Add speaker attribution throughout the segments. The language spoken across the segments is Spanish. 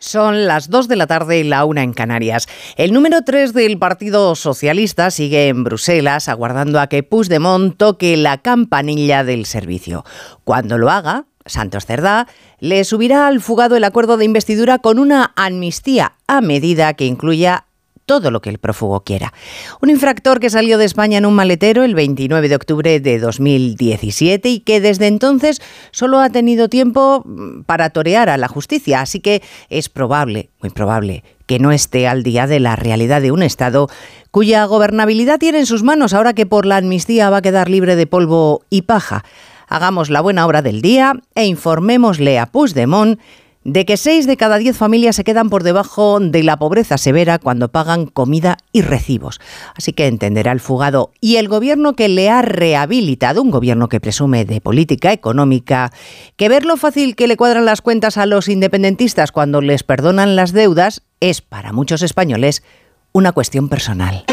Speaker 1: Son las 2 de la tarde y la una en Canarias. El número 3 del Partido Socialista sigue en Bruselas aguardando a que Puigdemont toque la campanilla del servicio. Cuando lo haga, Santos Cerdá le subirá al fugado el acuerdo de investidura con una amnistía a medida que incluya todo lo que el prófugo quiera. Un infractor que salió de España en un maletero el 29 de octubre de 2017 y que desde entonces solo ha tenido tiempo mm, para torear a la justicia, así que es probable, muy probable, que no esté al día de la realidad de un Estado cuya gobernabilidad tiene en sus manos ahora que por la amnistía va a quedar libre de polvo y paja. Hagamos la buena obra del día e informémosle a Puigdemont de que 6 de cada 10 familias se quedan por debajo de la pobreza severa cuando pagan comida y recibos. Así que entenderá el fugado y el gobierno que le ha rehabilitado, un gobierno que presume de política económica, que ver lo fácil que le cuadran las cuentas a los independentistas cuando les perdonan las deudas es para muchos españoles una cuestión personal.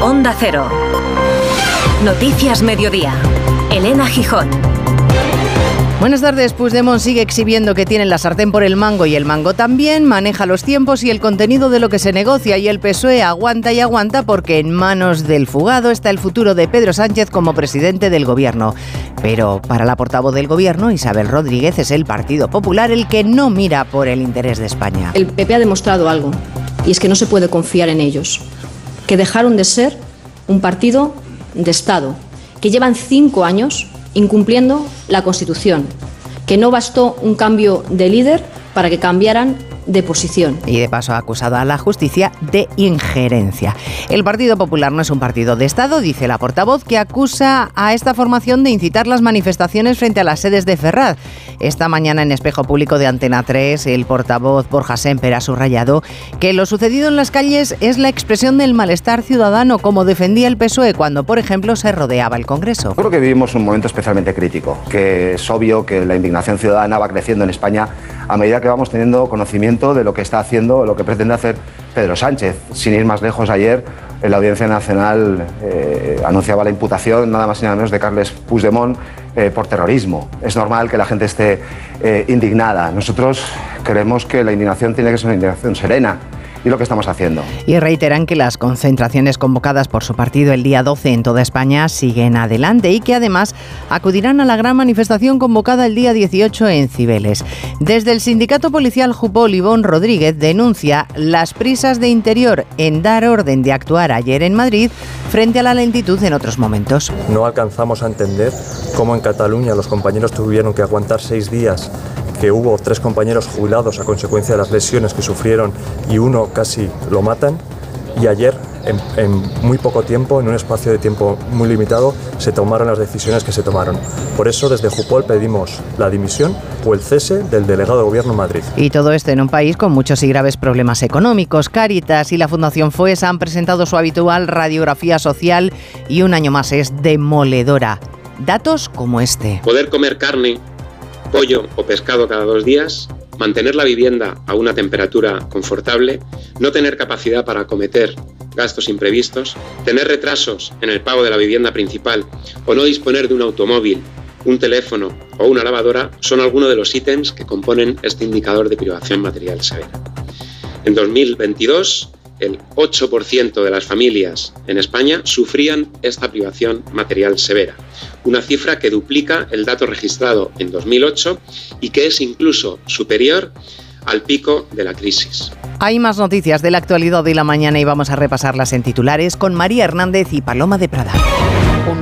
Speaker 2: Onda Cero. Noticias Mediodía. Elena Gijón.
Speaker 1: Buenas tardes. Puigdemont sigue exhibiendo que tiene la sartén por el mango y el mango también, maneja los tiempos y el contenido de lo que se negocia y el PSOE aguanta y aguanta porque en manos del fugado está el futuro de Pedro Sánchez como presidente del gobierno. Pero para la portavoz del gobierno, Isabel Rodríguez, es el Partido Popular el que no mira por el interés de España.
Speaker 3: El PP ha demostrado algo y es que no se puede confiar en ellos, que dejaron de ser un partido de Estado, que llevan cinco años incumpliendo la Constitución, que no bastó un cambio de líder para que cambiaran de posición.
Speaker 1: Y de paso ha acusado a la justicia de injerencia. El Partido Popular no es un partido de Estado, dice la portavoz, que acusa a esta formación de incitar las manifestaciones frente a las sedes de Ferraz. Esta mañana en Espejo Público de Antena 3, el portavoz Borja Semper ha subrayado que lo sucedido en las calles es la expresión del malestar ciudadano, como defendía el PSOE cuando, por ejemplo, se rodeaba el Congreso.
Speaker 4: Creo que vivimos un momento especialmente crítico, que es obvio que la indignación ciudadana va creciendo en España a medida que vamos teniendo conocimiento de lo que está haciendo, lo que pretende hacer Pedro Sánchez. Sin ir más lejos, ayer en la Audiencia Nacional eh, anunciaba la imputación nada más y nada menos de Carles Puigdemont eh, por terrorismo. Es normal que la gente esté eh, indignada. Nosotros creemos que la indignación tiene que ser una indignación serena y lo que estamos haciendo.
Speaker 1: Y reiteran que las concentraciones convocadas por su partido el día 12 en toda España siguen adelante y que además acudirán a la gran manifestación convocada el día 18 en Cibeles. Desde el sindicato policial Jupol, Ivón Rodríguez denuncia las prisas de Interior en dar orden de actuar ayer en Madrid frente a la lentitud en otros momentos.
Speaker 5: No alcanzamos a entender cómo en Cataluña los compañeros tuvieron que aguantar seis días que hubo tres compañeros jubilados a consecuencia de las lesiones que sufrieron y uno casi lo matan. Y ayer, en, muy poco tiempo, en un espacio de tiempo muy limitado, se tomaron las decisiones que se tomaron. Por eso, desde Jupol pedimos la dimisión o el cese del delegado de gobierno en Madrid.
Speaker 1: Y todo esto en un país con muchos y graves problemas económicos. Caritas y la Fundación FUES han presentado su habitual radiografía social y un año más es demoledora. Datos como este.
Speaker 6: Poder comer carne pollo o pescado cada dos días, mantener la vivienda a una temperatura confortable, no tener capacidad para acometer gastos imprevistos, tener retrasos en el pago de la vivienda principal o no disponer de un automóvil, un teléfono o una lavadora son algunos de los ítems que componen este indicador de privación material severa. En 2022, el 8% de las familias en España sufrían esta privación material severa, una cifra que duplica el dato registrado en 2008 y que es incluso superior al pico de la crisis.
Speaker 1: Hay más noticias de la actualidad de la mañana y vamos a repasarlas en titulares con María Hernández y Paloma de Prada.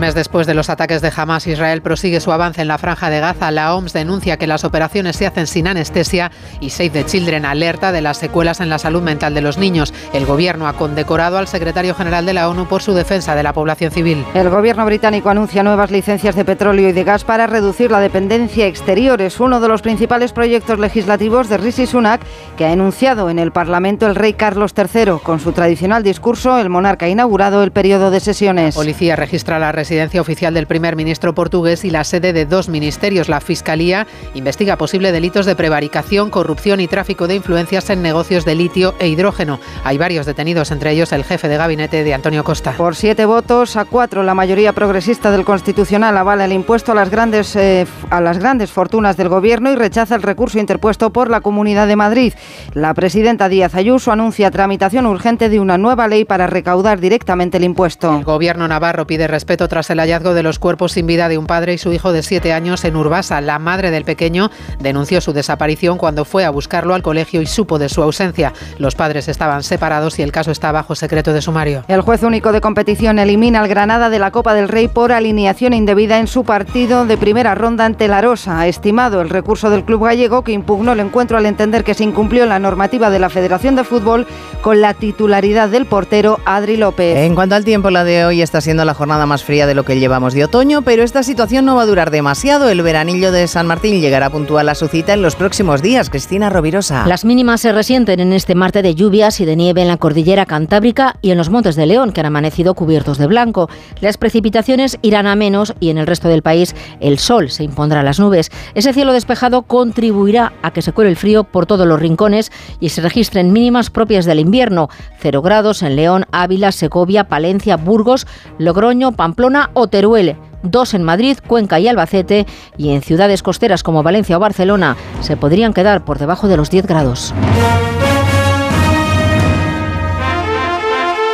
Speaker 7: Mes después de los ataques de Hamas, Israel prosigue su avance en la franja de Gaza. La OMS denuncia que las operaciones se hacen sin anestesia y Save the Children alerta de las secuelas en la salud mental de los niños. El gobierno ha condecorado al secretario general de la ONU por su defensa de la población civil.
Speaker 8: El gobierno británico anuncia nuevas licencias de petróleo y de gas para reducir la dependencia exterior. Es uno de los principales proyectos legislativos de Rishi Sunak que ha enunciado en el Parlamento el rey Carlos III. Con su tradicional discurso, el monarca ha inaugurado el periodo de sesiones.
Speaker 7: Policía registra la residencia residencia oficial del primer ministro portugués y la sede de dos ministerios. La Fiscalía investiga posibles delitos de prevaricación, corrupción y tráfico de influencias en negocios de litio e hidrógeno. Hay varios detenidos, entre ellos el jefe de gabinete de Antonio Costa.
Speaker 8: Por siete votos a cuatro, la mayoría progresista del Constitucional avala el impuesto a las grandes, eh, a las grandes fortunas del Gobierno y rechaza el recurso interpuesto por la Comunidad de Madrid. La presidenta Díaz Ayuso anuncia tramitación urgente de una nueva ley para recaudar directamente el impuesto.
Speaker 7: El Gobierno Navarro pide respeto tras el hallazgo de los cuerpos sin vida de un padre y su hijo de siete años en Urbasa. La madre del pequeño denunció su desaparición cuando fue a buscarlo al colegio y supo de su ausencia. Los padres estaban separados y el caso está bajo secreto de sumario.
Speaker 8: El juez único de competición elimina al Granada de la Copa del Rey por alineación indebida en su partido de primera ronda ante la Rosa. Ha estimado el recurso del club gallego que impugnó el encuentro al entender que se incumplió la normativa de la Federación de Fútbol con la titularidad del portero Adri López.
Speaker 1: En cuanto al tiempo, la de hoy está siendo la jornada más fría de lo que llevamos de otoño, pero esta situación no va a durar demasiado. El veranillo de San Martín llegará puntual a su cita en los próximos días. Cristina Rovirosa.
Speaker 9: Las mínimas se resienten en este martes de lluvias y de nieve en la cordillera cantábrica y en los montes de León, que han amanecido cubiertos de blanco. Las precipitaciones irán a menos y en el resto del país el sol se impondrá a las nubes. Ese cielo despejado contribuirá a que se cuele el frío por todos los rincones y se registren mínimas propias del invierno. Cero grados en León, Ávila, Segovia, Palencia, Burgos, Logroño, Pamplona o Teruel dos en Madrid, Cuenca y Albacete, y en ciudades costeras como Valencia o Barcelona se podrían quedar por debajo de los 10 grados.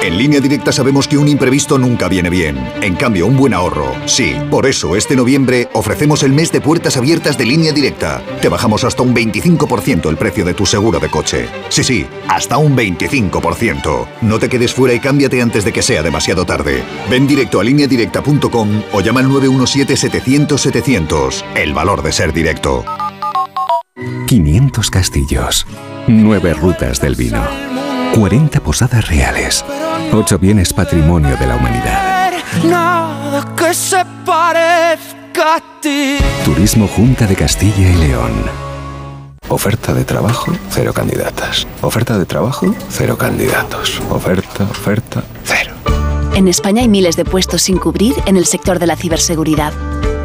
Speaker 10: En línea directa sabemos que un imprevisto nunca viene bien. En cambio, un buen ahorro, sí. Por eso, este noviembre ofrecemos el mes de puertas abiertas de línea directa. Te bajamos hasta un 25% el precio de tu seguro de coche. Sí, sí, hasta un 25%. No te quedes fuera y cámbiate antes de que sea demasiado tarde. Ven directo a lineadirecta.com o llama al 917-700-700. El valor de ser directo.
Speaker 11: 500 castillos. 9 rutas del vino. 40 posadas reales. 8 bienes patrimonio de la humanidad.
Speaker 12: Nada que se parezca a ti.
Speaker 11: Turismo Junta de Castilla y León. Oferta de trabajo, cero candidatas. Oferta de trabajo, cero candidatos. Oferta, oferta, cero.
Speaker 13: En España hay miles de puestos sin cubrir en el sector de la ciberseguridad.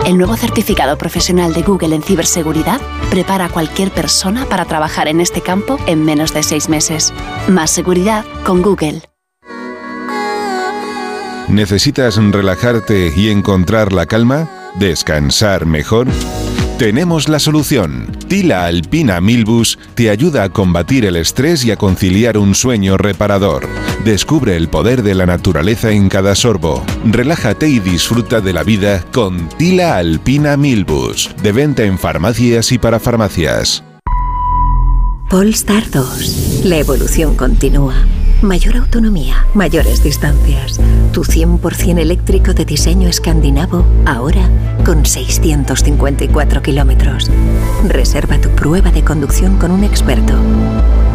Speaker 13: El nuevo certificado profesional de Google en ciberseguridad prepara a cualquier persona para trabajar en este campo en menos de seis meses. Más seguridad con Google.
Speaker 14: ¿Necesitas relajarte y encontrar la calma? ¿Descansar mejor? Tenemos la solución. Tila Alpina Milbus te ayuda a combatir el estrés y a conciliar un sueño reparador. Descubre el poder de la naturaleza en cada sorbo. Relájate y disfruta de la vida con Tila Alpina Milbus. De venta en farmacias y para farmacias.
Speaker 2: Polestar 2. La evolución continúa. Mayor autonomía, mayores distancias. Tu 100% eléctrico de diseño escandinavo, ahora con 654 kilómetros. Reserva tu prueba de conducción con un experto.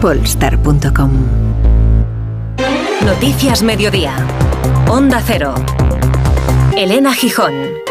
Speaker 2: Polestar.com
Speaker 15: Noticias Mediodía. Onda Cero. Elena Gijón.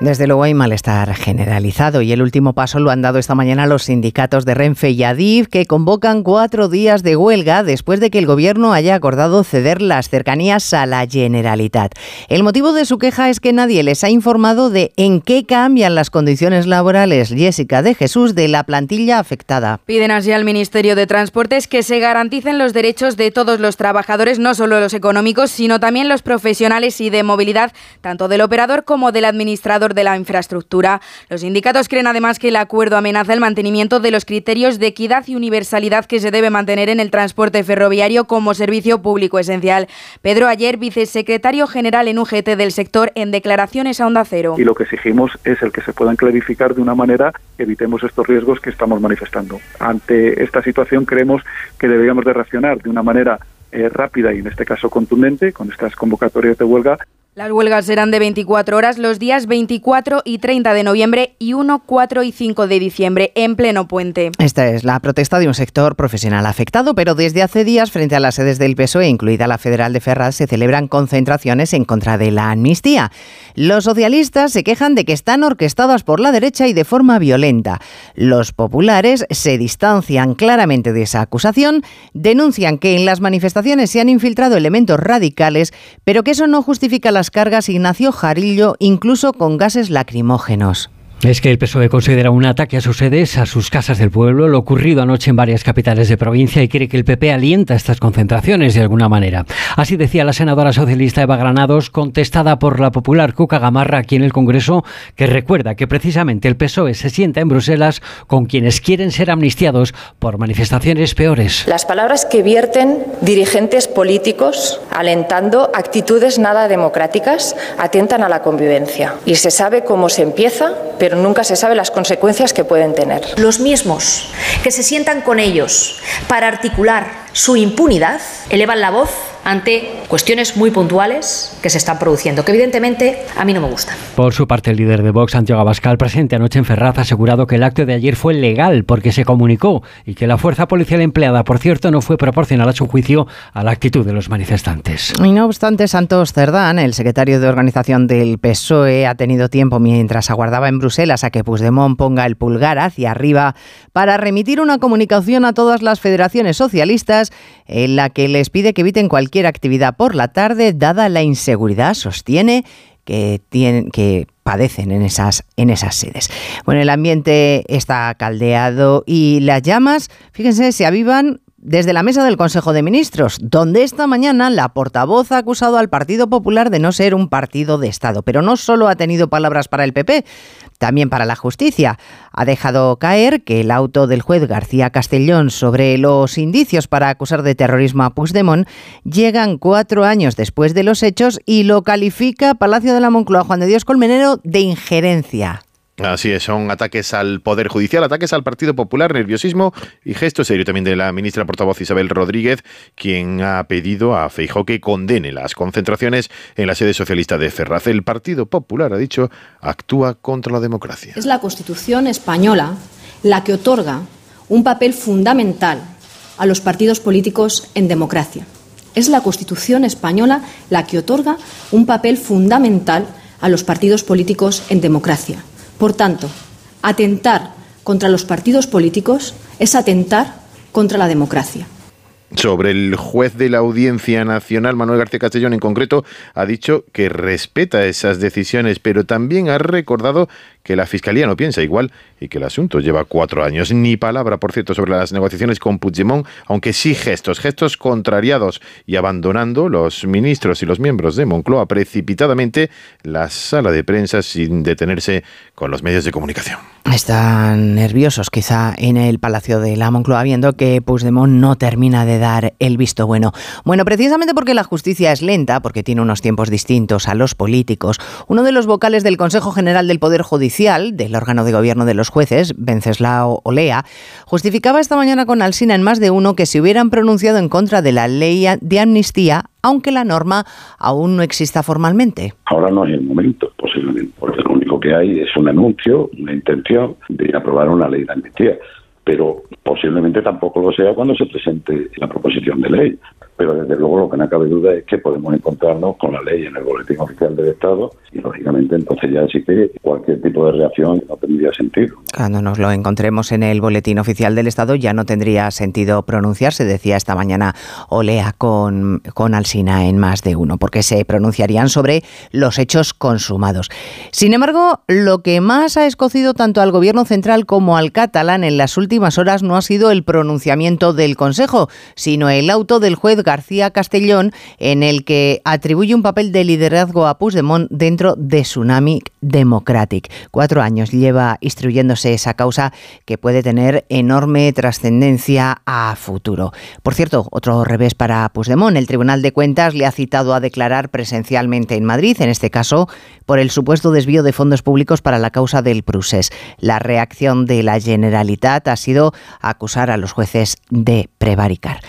Speaker 1: Desde luego hay malestar generalizado y el último paso lo han dado esta mañana los sindicatos de Renfe y Adif que convocan cuatro días de huelga después de que el gobierno haya acordado ceder las cercanías a la Generalitat. El motivo de su queja es que nadie les ha informado de en qué cambian las condiciones laborales, Jessica de Jesús, de la plantilla afectada.
Speaker 16: Piden así al Ministerio de Transportes que se garanticen los derechos de todos los trabajadores, no solo los económicos, sino también los profesionales y de movilidad, tanto del operador como del administrador de la infraestructura. Los sindicatos creen además que el acuerdo amenaza el mantenimiento de los criterios de equidad y universalidad que se debe mantener en el transporte ferroviario como servicio público esencial. Pedro Ayer, vicesecretario general en UGT del sector, en declaraciones a Onda Cero.
Speaker 17: Y lo que exigimos es el que se puedan clarificar de una manera que evitemos estos riesgos que estamos manifestando. Ante esta situación creemos que deberíamos de reaccionar de una manera eh, rápida y en este caso contundente con estas convocatorias de huelga
Speaker 16: las huelgas serán de 24 horas los días 24 y 30 de noviembre y 1, 4 y 5 de diciembre en pleno puente.
Speaker 1: Esta es la protesta de un sector profesional afectado, pero desde hace días frente a las sedes del PSOE, incluida la Federal de Ferraz, se celebran concentraciones en contra de la amnistía. Los socialistas se quejan de que están orquestadas por la derecha y de forma violenta. Los populares se distancian claramente de esa acusación, denuncian que en las manifestaciones se han infiltrado elementos radicales, pero que eso no justifica las cargas Ignacio Jarillo, incluso con gases lacrimógenos.
Speaker 18: Es que el PSOE considera un ataque a sus sedes, a sus casas del pueblo, lo ocurrido anoche en varias capitales de provincia y cree que el PP alienta estas concentraciones de alguna manera. Así decía la senadora socialista Eva Granados, contestada por la popular Cuca Gamarra aquí en el Congreso, que recuerda que precisamente el PSOE se sienta en Bruselas con quienes quieren ser amnistiados por manifestaciones peores.
Speaker 19: Las palabras que vierten dirigentes políticos alentando actitudes nada democráticas atentan a la convivencia. Y se sabe cómo se empieza, pero nunca se sabe las consecuencias que pueden tener.
Speaker 20: Los mismos que se sientan con ellos para articular su impunidad elevan la voz ante cuestiones muy puntuales que se están produciendo, que evidentemente a mí no me gustan.
Speaker 18: Por su parte, el líder de Vox, Santiago Abascal, presente anoche en Ferraz, ha asegurado que el acto de ayer fue legal porque se comunicó y que la fuerza policial empleada, por cierto, no fue proporcional a su juicio a la actitud de los manifestantes.
Speaker 1: Y no obstante, Santos Cerdán, el secretario de organización del PSOE, ha tenido tiempo mientras aguardaba en Bruselas a que Puigdemont ponga el pulgar hacia arriba para remitir una comunicación a todas las federaciones socialistas en la que les pide que eviten cualquier actividad por la tarde, dada la inseguridad, sostiene, que, tienen, que padecen en esas, en esas sedes. Bueno, el ambiente está caldeado y las llamas, fíjense, se avivan desde la mesa del Consejo de Ministros, donde esta mañana la portavoz ha acusado al Partido Popular de no ser un partido de Estado, pero no solo ha tenido palabras para el PP, también para la justicia. Ha dejado caer que el auto del juez García Castellón sobre los indicios para acusar de terrorismo a Puigdemont llegan cuatro años después de los hechos y lo califica Palacio de la Moncloa Juan de Dios Colmenero de injerencia.
Speaker 21: Así es, son ataques al Poder Judicial, ataques al Partido Popular, nerviosismo y gesto serio también de la ministra portavoz Isabel Rodríguez, quien ha pedido a Feijóo que condene las concentraciones en la sede socialista de Ferraz. El Partido Popular, ha dicho, actúa contra la democracia.
Speaker 3: Es la Constitución española la que otorga un papel fundamental a los partidos políticos en democracia. Es la Constitución española la que otorga un papel fundamental a los partidos políticos en democracia. Por tanto, atentar contra los partidos políticos es atentar contra la democracia.
Speaker 21: Sobre el juez de la Audiencia Nacional, Manuel García Castellón en concreto, ha dicho que respeta esas decisiones, pero también ha recordado que la Fiscalía no piensa igual y que el asunto lleva cuatro años. Ni palabra, por cierto, sobre las negociaciones con Puigdemont, aunque sí gestos, gestos contrariados y abandonando los ministros y los miembros de Moncloa precipitadamente la sala de prensa sin detenerse con los medios de comunicación.
Speaker 1: Están nerviosos quizá en el Palacio de la Moncloa viendo que Puigdemont no termina de dar el visto bueno. Bueno, precisamente porque la justicia es lenta, porque tiene unos tiempos distintos a los políticos, uno de los vocales del Consejo General del Poder Judicial, del órgano de gobierno de los jueces, Venceslao Olea, justificaba esta mañana con Alsina en más de uno que se hubieran pronunciado en contra de la ley de amnistía aunque la norma aún no exista formalmente.
Speaker 22: Ahora no es el momento, posiblemente, porque lo único que hay es un anuncio, una intención de aprobar una ley de amnistía, pero posiblemente tampoco lo sea cuando se presente la proposición de ley pero desde luego lo que no cabe duda es que podemos encontrarnos con la ley en el boletín oficial del Estado y lógicamente entonces ya sí cualquier tipo de reacción no tendría sentido.
Speaker 1: Cuando nos lo encontremos en el boletín oficial del Estado ya no tendría sentido pronunciarse, decía esta mañana Olea con, con Alsina en más de uno, porque se pronunciarían sobre los hechos consumados. Sin embargo, lo que más ha escocido tanto al Gobierno central como al catalán en las últimas horas no ha sido el pronunciamiento del Consejo, sino el auto del juez García Castellón, en el que atribuye un papel de liderazgo a Puigdemont dentro de Tsunami Democratic. Cuatro años lleva instruyéndose esa causa que puede tener enorme trascendencia a futuro. Por cierto, otro revés para Puigdemont. El Tribunal de Cuentas le ha citado a declarar presencialmente en Madrid, en este caso por el supuesto desvío de fondos públicos para la causa del Prusés. La reacción de la Generalitat ha sido acusar a los jueces de prevaricar.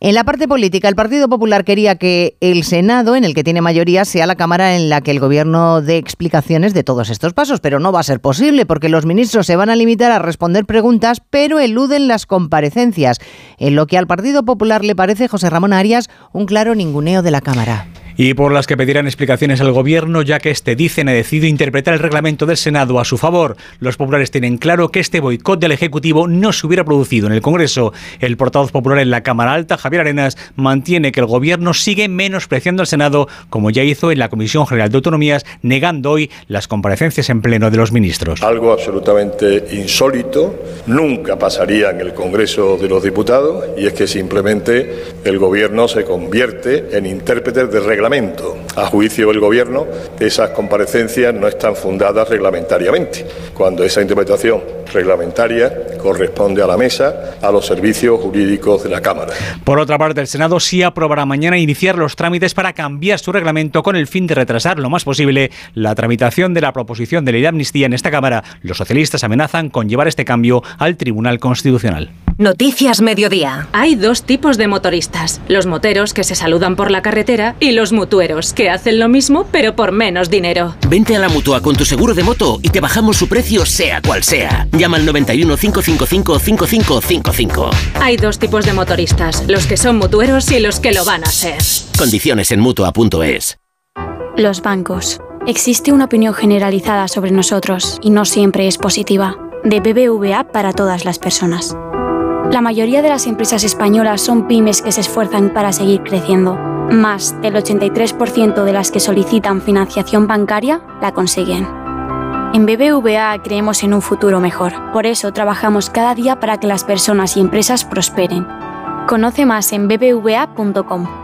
Speaker 1: En la parte política, el Partido Popular quería que el Senado, en el que tiene mayoría, sea la Cámara en la que el Gobierno dé explicaciones de todos estos pasos, pero no va a ser posible porque los ministros se van a limitar a responder preguntas, pero eluden las comparecencias, en lo que al Partido Popular le parece, José Ramón Arias, un claro ninguneo de la Cámara.
Speaker 23: Y por las que pedirán explicaciones al gobierno, ya que este dicen ha decidido interpretar el reglamento del Senado a su favor. Los populares tienen claro que este boicot del Ejecutivo no se hubiera producido en el Congreso. El portavoz popular en la Cámara Alta, Javier Arenas, mantiene que el gobierno sigue menospreciando al Senado, como ya hizo en la Comisión General de Autonomías, negando hoy las comparecencias en pleno de los ministros.
Speaker 24: Algo absolutamente insólito, nunca pasaría en el Congreso de los Diputados, y es que simplemente el gobierno se convierte en intérprete del reglamento. A juicio del gobierno, esas comparecencias no están fundadas reglamentariamente, cuando esa interpretación reglamentaria corresponde a la mesa, a los servicios jurídicos de la Cámara.
Speaker 23: Por otra parte, el Senado sí aprobará mañana iniciar los trámites para cambiar su reglamento con el fin de retrasar lo más posible la tramitación de la proposición de ley de amnistía en esta Cámara. Los socialistas amenazan con llevar este cambio al Tribunal Constitucional.
Speaker 15: Noticias Mediodía.
Speaker 25: Hay dos tipos de motoristas, los moteros que se saludan por la carretera y los mutueros que hacen lo mismo pero por menos dinero.
Speaker 26: Vente a la mutua con tu seguro de moto y te bajamos su precio sea cual sea. Llama al 91 555 5555.
Speaker 25: Hay dos tipos de motoristas, los que son mutueros y los que lo van a ser.
Speaker 26: Condiciones en mutua.es.
Speaker 27: Los bancos. Existe una opinión generalizada sobre nosotros y no siempre es positiva. De BBVA para todas las personas. La mayoría de las empresas españolas son pymes que se esfuerzan para seguir creciendo. Más del 83% de las que solicitan financiación bancaria la consiguen. En BBVA creemos en un futuro mejor. Por eso trabajamos cada día para que las personas y empresas prosperen. Conoce más en bbva.com.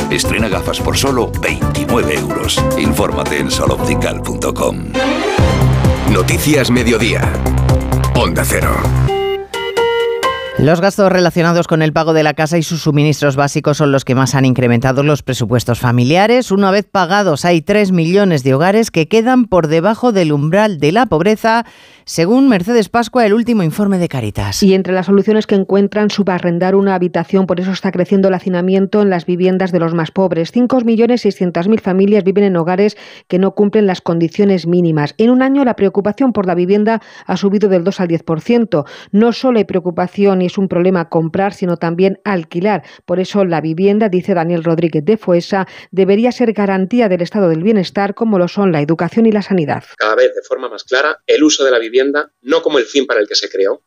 Speaker 28: Estrena gafas por solo 29 euros. Infórmate en soloptical.com. Noticias Mediodía. Onda Cero.
Speaker 1: Los gastos relacionados con el pago de la casa y sus suministros básicos son los que más han incrementado los presupuestos familiares. Una vez pagados, hay 3 millones de hogares que quedan por debajo del umbral de la pobreza, según Mercedes Pascua, el último informe de Caritas.
Speaker 29: Y entre las soluciones que encuentran, subarrendar una habitación. Por eso está creciendo el hacinamiento en las viviendas de los más pobres. 5.600.000 familias viven en hogares que no cumplen las condiciones mínimas. En un año, la preocupación por la vivienda ha subido del 2 al 10%. No solo hay preocupación y es un problema comprar, sino también alquilar. Por eso la vivienda, dice Daniel Rodríguez de Fuesa, debería ser garantía del estado del bienestar como lo son la educación y la sanidad.
Speaker 6: Cada vez de forma más clara el uso de la vivienda no como el fin para el que se creó,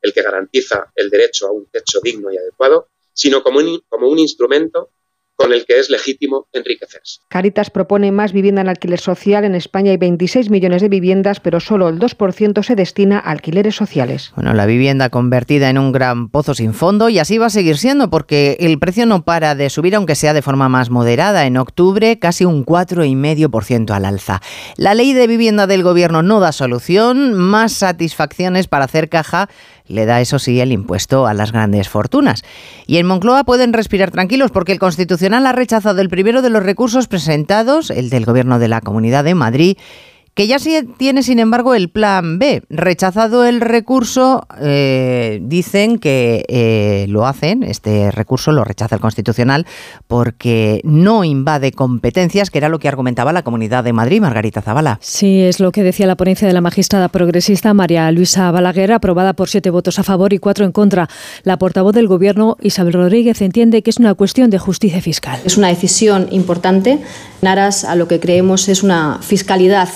Speaker 6: el que garantiza el derecho a un techo digno y adecuado, sino como un, como un instrumento con el que es legítimo enriquecerse.
Speaker 29: Caritas propone más vivienda en alquiler social. En España hay 26 millones de viviendas, pero solo el 2% se destina a alquileres sociales.
Speaker 1: Bueno, la vivienda convertida en un gran pozo sin fondo y así va a seguir siendo porque el precio no para de subir, aunque sea de forma más moderada. En octubre, casi un 4,5% al alza. La ley de vivienda del gobierno no da solución, más satisfacciones para hacer caja le da, eso sí, el impuesto a las grandes fortunas. Y en Moncloa pueden respirar tranquilos porque el Constitucional ha rechazado el primero de los recursos presentados, el del Gobierno de la Comunidad de Madrid, que ya tiene, sin embargo, el plan B. Rechazado el recurso, eh, dicen que eh, lo hacen, este recurso lo rechaza el Constitucional, porque no invade competencias, que era lo que argumentaba la Comunidad de Madrid, Margarita Zavala.
Speaker 30: Sí, es lo que decía la ponencia de la magistrada progresista María Luisa Balaguer, aprobada por siete votos a favor y cuatro en contra. La portavoz del Gobierno, Isabel Rodríguez, entiende que es una cuestión de justicia fiscal.
Speaker 3: Es una decisión importante en aras a lo que creemos es una fiscalidad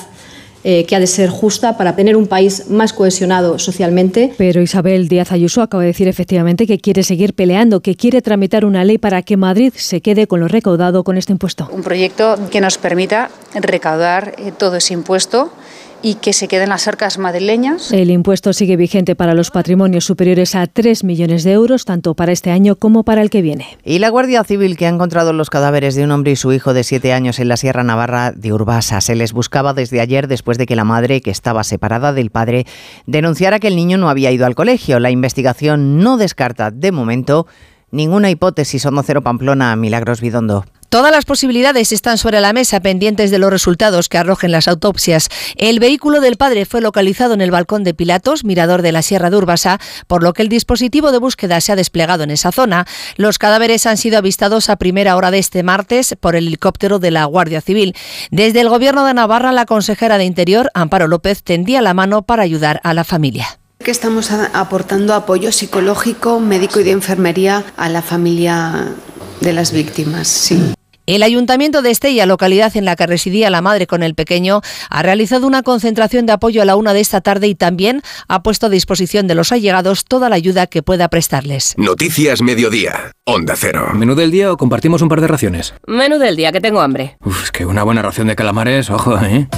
Speaker 3: eh, que ha de ser justa para tener un país más cohesionado socialmente.
Speaker 30: Pero Isabel Díaz Ayuso acaba de decir efectivamente que quiere seguir peleando, que quiere tramitar una ley para que Madrid se quede con lo recaudado con este impuesto.
Speaker 31: Un proyecto que nos permita recaudar eh, todo ese impuesto y que se queden las arcas madrileñas.
Speaker 30: El impuesto sigue vigente para los patrimonios superiores a 3 millones de euros, tanto para este año como para el que viene.
Speaker 1: Y la Guardia Civil, que ha encontrado los cadáveres de un hombre y su hijo de 7 años en la Sierra Navarra de Urbasa, se les buscaba desde ayer después de que la madre, que estaba separada del padre, denunciara que el niño no había ido al colegio. La investigación no descarta de momento ninguna hipótesis. Onda Cero Pamplona, Milagros Bidondo.
Speaker 32: Todas las posibilidades están sobre la mesa pendientes de los resultados que arrojen las autopsias. El vehículo del padre fue localizado en el balcón de Pilatos, mirador de la Sierra de Urbasa, por lo que el dispositivo de búsqueda se ha desplegado en esa zona. Los cadáveres han sido avistados a primera hora de este martes por el helicóptero de la Guardia Civil. Desde el Gobierno de Navarra, la consejera de Interior, Amparo López, tendía la mano para ayudar a la familia
Speaker 33: que estamos aportando apoyo psicológico, médico y de enfermería a la familia de las víctimas. Sí.
Speaker 32: El Ayuntamiento de Estella, localidad en la que residía la madre con el pequeño, ha realizado una concentración de apoyo a la una de esta tarde y también ha puesto a disposición de los allegados toda la ayuda que pueda prestarles.
Speaker 28: Noticias Mediodía, Onda Cero.
Speaker 34: ¿Menú del día o compartimos un par de raciones?
Speaker 35: Menú del día, que tengo hambre.
Speaker 34: Uf, es que una buena ración de calamares, ojo, ¿eh?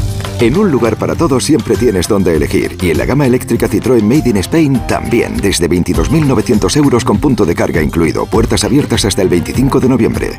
Speaker 28: En un lugar para todos siempre tienes donde elegir. Y en la gama eléctrica Citroën Made in Spain también. Desde 22.900 euros con punto de carga incluido. Puertas abiertas hasta el 25 de noviembre.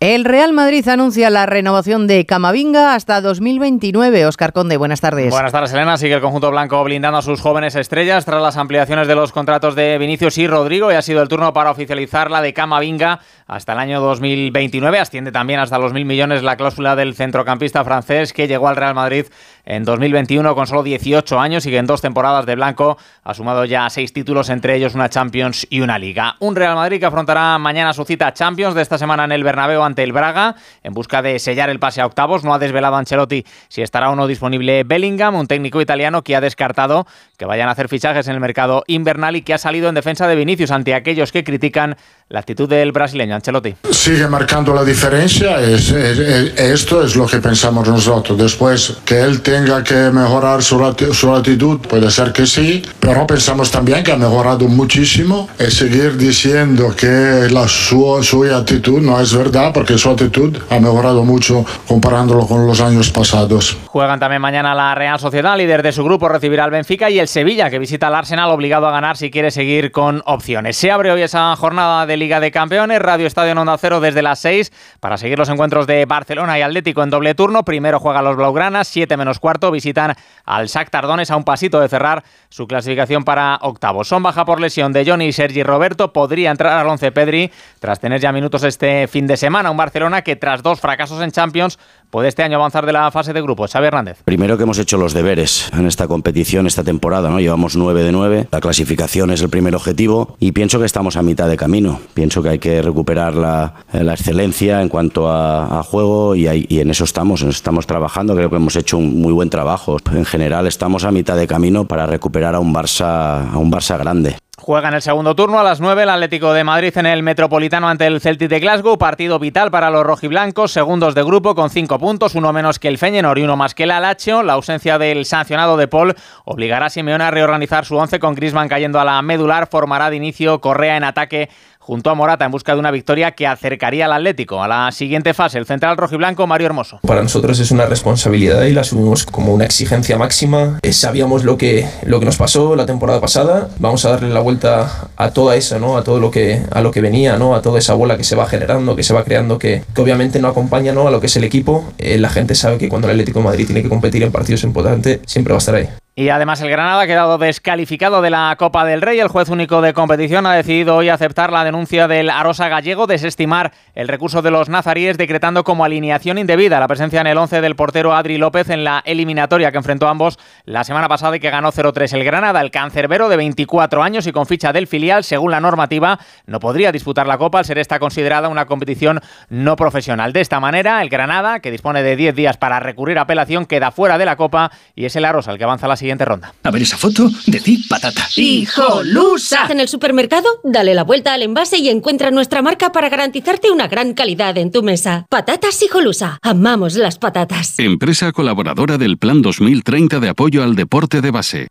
Speaker 1: El Real Madrid anuncia la renovación de Camavinga hasta 2029. Oscar Conde, buenas tardes.
Speaker 36: Buenas tardes, Elena. Sigue el conjunto blanco blindando a sus jóvenes estrellas tras las ampliaciones de los contratos de Vinicius y Rodrigo y ha sido el turno para oficializar la de Camavinga hasta el año 2029. Asciende también hasta los mil millones la cláusula del centrocampista francés que llegó al Real Madrid en 2021 con solo 18 años y que en dos temporadas de blanco ha sumado ya seis títulos, entre ellos una Champions y una Liga. Un Real Madrid que afrontará mañana su cita Champions de esta semana en el Bernabéu ante el Braga en busca de sellar el pase a octavos. No ha desvelado Ancelotti si estará o no disponible Bellingham, un técnico italiano que ha descartado que vayan a hacer fichajes en el mercado invernal y que ha salido en defensa de Vinicius ante aquellos que critican la actitud del brasileño Ancelotti.
Speaker 37: Sigue marcando la diferencia, es, esto es lo que pensamos nosotros. Después que él tenga que mejorar su, su actitud, puede ser que sí, pero pensamos también que ha mejorado muchísimo. Y seguir diciendo que la, su, su actitud no es verdad, porque su actitud ha mejorado mucho comparándolo con los años pasados.
Speaker 36: Juegan también mañana la Real Sociedad, líder de su grupo, recibirá al Benfica y el Sevilla, que visita al Arsenal, obligado a ganar si quiere seguir con opciones. Se abre hoy esa jornada de Liga de Campeones, Radio Estadio en Cero desde las 6 para seguir los encuentros de Barcelona y Atlético en doble turno. Primero juegan los Blaugranas, 7 menos cuarto, visitan al SAC Tardones a un pasito de cerrar su clasificación para octavos. Son baja por lesión de Johnny y Sergi Roberto, podría entrar al 11 Pedri tras tener ya minutos este fin de semana. Un Barcelona que tras dos fracasos en Champions puede este año avanzar de la fase de grupos. Xavi Hernández.
Speaker 38: Primero que hemos hecho los deberes en esta competición, esta temporada, ¿no? Llevamos 9 de 9, la clasificación es el primer objetivo y pienso que estamos a mitad de camino. Pienso que hay que recuperar la, excelencia en cuanto a, juego y, y, en eso estamos, estamos trabajando, creo que hemos hecho un muy buen trabajo. En general estamos a mitad de camino para recuperar a un Barça, un Barça grande.
Speaker 36: Juega en el segundo turno a las 9 el Atlético de Madrid en el Metropolitano ante el Celtic de Glasgow. Partido vital para los rojiblancos, segundos de grupo con 5 puntos, uno menos que el Feyenoord y uno más que el Alacho. La ausencia del sancionado de Paul obligará a Simeone a reorganizar su once con Griezmann cayendo a la medular. Formará de inicio Correa en ataque junto a Morata en busca de una victoria que acercaría al Atlético a la siguiente fase. El central rojiblanco Mario Hermoso.
Speaker 39: Para nosotros es una responsabilidad y la asumimos como una exigencia máxima. Eh, sabíamos lo que, lo que nos pasó la temporada pasada. Vamos a darle la vuelta a toda esa, ¿no? A todo lo que, a lo que venía, ¿no? A toda esa bola que se va generando, que se va creando, que, que obviamente no acompaña, ¿no? A lo que es el equipo. Eh, la gente sabe que cuando el Atlético de Madrid tiene que competir en partidos importantes, siempre va a estar ahí.
Speaker 36: Y además el Granada ha quedado descalificado de la Copa del Rey. El juez único de competición ha decidido hoy aceptar la denuncia del Arosa Gallego, desestimar el recurso de los nazaríes, decretando como alineación indebida la presencia en el 11 del portero Adri López en la eliminatoria que enfrentó a ambos la semana pasada y que ganó 0-3 el Granada. El cancerbero de 24 años y con ficha del filial, según la normativa, no podría disputar la Copa al ser esta considerada una competición no profesional. De esta manera, el Granada, que dispone de 10 días para recurrir a apelación, queda fuera de la Copa y es el Arosa el que avanza la siguiente siguiente ronda.
Speaker 40: A ver esa foto, decid patata.
Speaker 41: ¡Hijolusa! En el supermercado, dale la vuelta al envase y encuentra nuestra marca para garantizarte una gran calidad en tu mesa. Patatas Hijolusa. Amamos las patatas.
Speaker 35: Empresa colaboradora del Plan 2030 de apoyo al deporte de base.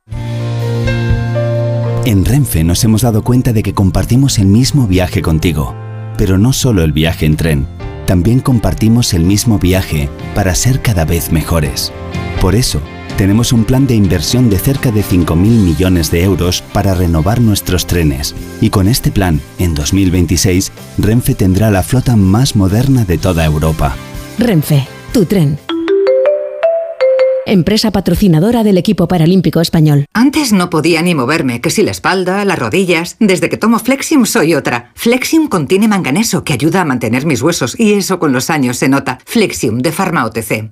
Speaker 42: En Renfe nos hemos dado cuenta de que compartimos el mismo viaje contigo, pero no solo el viaje en tren, también compartimos el mismo viaje para ser cada vez mejores. Por eso, tenemos un plan de inversión de cerca de 5.000 millones de euros para renovar nuestros trenes. Y con este plan, en 2026, Renfe tendrá la flota más moderna de toda Europa.
Speaker 41: Renfe, tu tren empresa patrocinadora del equipo paralímpico español.
Speaker 43: Antes no podía ni moverme, que si la espalda, las rodillas. Desde que tomo Flexium soy otra. Flexium contiene manganeso que ayuda a mantener mis huesos y eso con los años se nota. Flexium de Pharma OTC.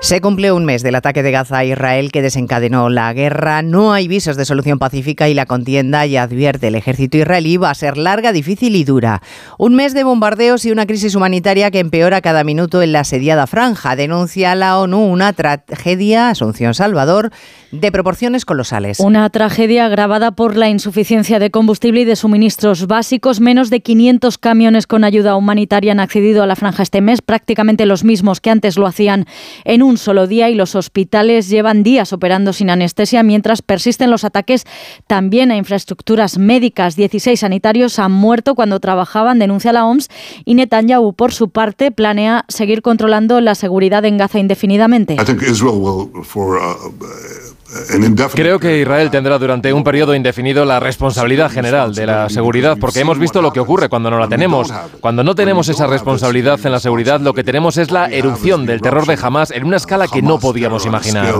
Speaker 1: Se cumple un mes del ataque de Gaza a Israel que desencadenó la guerra. No hay visos de solución pacífica y la contienda, ya advierte el ejército israelí, va a ser larga, difícil y dura. Un mes de bombardeos y una crisis humanitaria que empeora cada minuto en la asediada franja. Denuncia la ONU una tragedia, Asunción Salvador, de proporciones colosales.
Speaker 30: Una tragedia agravada por la insuficiencia de combustible y de suministros básicos. Menos de 500 camiones con ayuda humanitaria han accedido a la franja este mes, prácticamente los mismos que antes lo hacían en un solo día y los hospitales llevan días operando sin anestesia mientras persisten los ataques también a infraestructuras médicas. 16 sanitarios han muerto cuando trabajaban, denuncia la OMS, y Netanyahu, por su parte, planea seguir controlando la seguridad en Gaza indefinidamente.
Speaker 44: Creo que Israel tendrá durante un periodo indefinido la responsabilidad general de la seguridad, porque hemos visto lo que ocurre cuando no la tenemos. Cuando no tenemos esa responsabilidad en la seguridad, lo que tenemos es la erupción del terror de Hamas en una escala que no podíamos imaginar.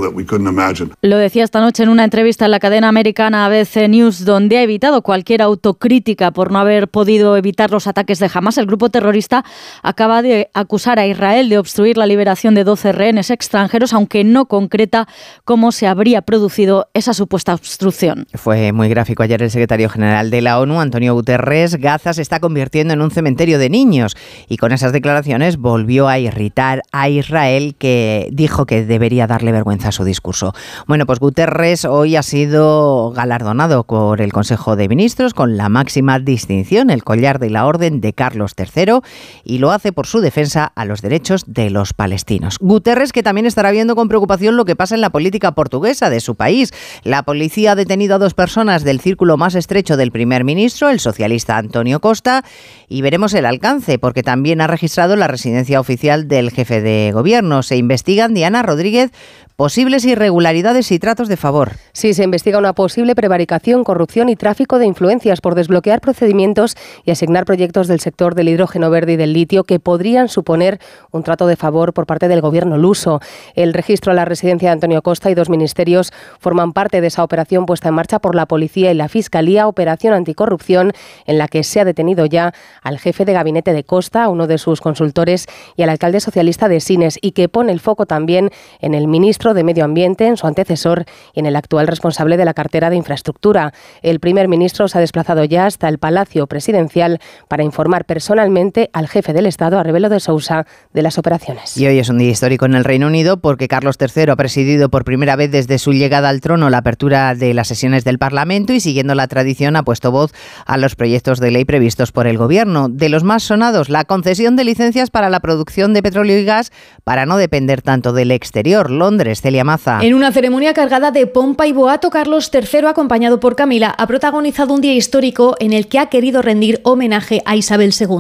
Speaker 30: Lo decía esta noche en una entrevista en la cadena americana ABC News, donde ha evitado cualquier autocrítica por no haber podido evitar los ataques de Hamas. El grupo terrorista acaba de acusar a Israel de obstruir la liberación de 12 rehenes extranjeros, aunque no concreta cómo se habría producido esa supuesta obstrucción.
Speaker 1: Fue muy gráfico ayer el secretario general de la ONU, Antonio Guterres. Gaza se está convirtiendo en un cementerio de niños y con esas declaraciones volvió a irritar a Israel que dijo que debería darle vergüenza a su discurso. Bueno, pues Guterres hoy ha sido galardonado por el Consejo de Ministros con la máxima distinción, el collar de la Orden de Carlos III, y lo hace por su defensa a los derechos de los palestinos. Guterres que también estará viendo con preocupación lo que pasa en la política portuguesa de su país. La policía ha detenido a dos personas del círculo más estrecho del primer ministro, el socialista Antonio Costa, y veremos el alcance, porque también ha registrado la residencia oficial del jefe de gobierno. Se investigan, Diana Rodríguez, posibles irregularidades y tratos de favor.
Speaker 45: Sí, se investiga una posible prevaricación, corrupción y tráfico de influencias por desbloquear procedimientos y asignar proyectos del sector del hidrógeno verde y del litio que podrían suponer un trato de favor por parte del gobierno luso. El registro a la residencia de Antonio Costa y dos ministerios forman parte de esa operación puesta en marcha por la policía y la fiscalía, operación anticorrupción en la que se ha detenido ya al jefe de gabinete de Costa, uno de sus consultores, y al alcalde socialista de Sines y que pone el foco también en el ministro de Medio Ambiente, en su antecesor y en el actual responsable de la cartera de Infraestructura. El primer ministro se ha desplazado ya hasta el Palacio Presidencial para informar personalmente al jefe del Estado, a Rebelo de Sousa, de las operaciones.
Speaker 1: Y hoy es un día histórico en el Reino Unido porque Carlos III ha presidido por primera vez desde su llegada al trono la apertura de las sesiones del Parlamento y siguiendo la tradición ha puesto voz a los proyectos de ley previstos por el Gobierno. De los más sonados, la concesión de licencias para la producción de petróleo y gas para no depender tanto del exterior. Londres Celia Maza.
Speaker 46: En una ceremonia cargada de pompa y boato, Carlos III, acompañado por Camila, ha protagonizado un día histórico en el que ha querido rendir homenaje a Isabel II.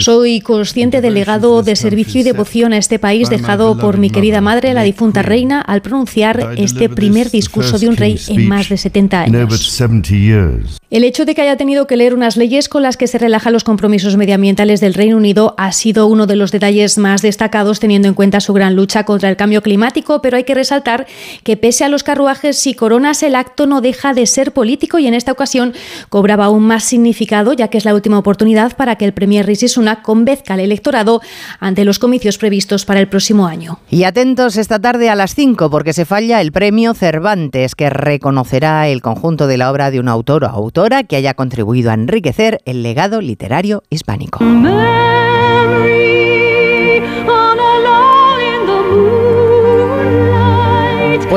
Speaker 46: Soy consciente del legado de servicio y devoción a este país dejado por mi querida madre, la difunta reina, al pronunciar este primer discurso de un rey en más de 70 años. El hecho de que haya tenido que leer unas leyes con las que se relajan los compromisos medioambientales del Reino Unido ha sido uno de los detalles más destacados teniendo en cuenta su gran lucha contra el cambio climático, pero hay que resaltar que pese a los carruajes y coronas el acto no deja de ser político y en esta ocasión cobraba aún más significado ya que es la última oportunidad para que el Premier Rishi Sunak convenzca al electorado ante los comicios previstos para el próximo año.
Speaker 1: Y atentos esta tarde a las 5 porque se falla el premio Cervantes que reconocerá el conjunto de la obra de un autor o autor autora que haya contribuido a enriquecer el legado literario hispánico.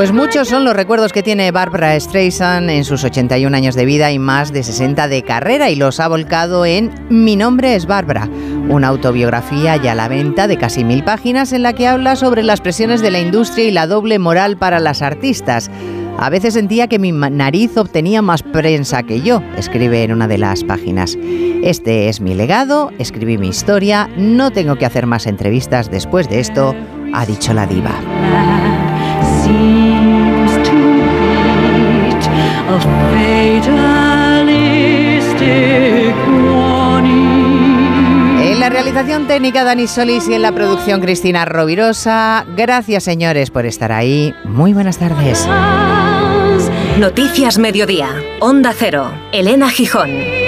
Speaker 1: Pues muchos son los recuerdos que tiene Barbara Streisand en sus 81 años de vida y más de 60 de carrera y los ha volcado en Mi nombre es Barbara, una autobiografía ya a la venta de casi mil páginas en la que habla sobre las presiones de la industria y la doble moral para las artistas. A veces sentía que mi nariz obtenía más prensa que yo, escribe en una de las páginas. Este es mi legado, escribí mi historia, no tengo que hacer más entrevistas después de esto, ha dicho la diva. En la realización técnica Dani Solís y en la producción Cristina Rovirosa. Gracias señores por estar ahí. Muy buenas tardes.
Speaker 47: Noticias Mediodía. Onda Cero. Elena Gijón.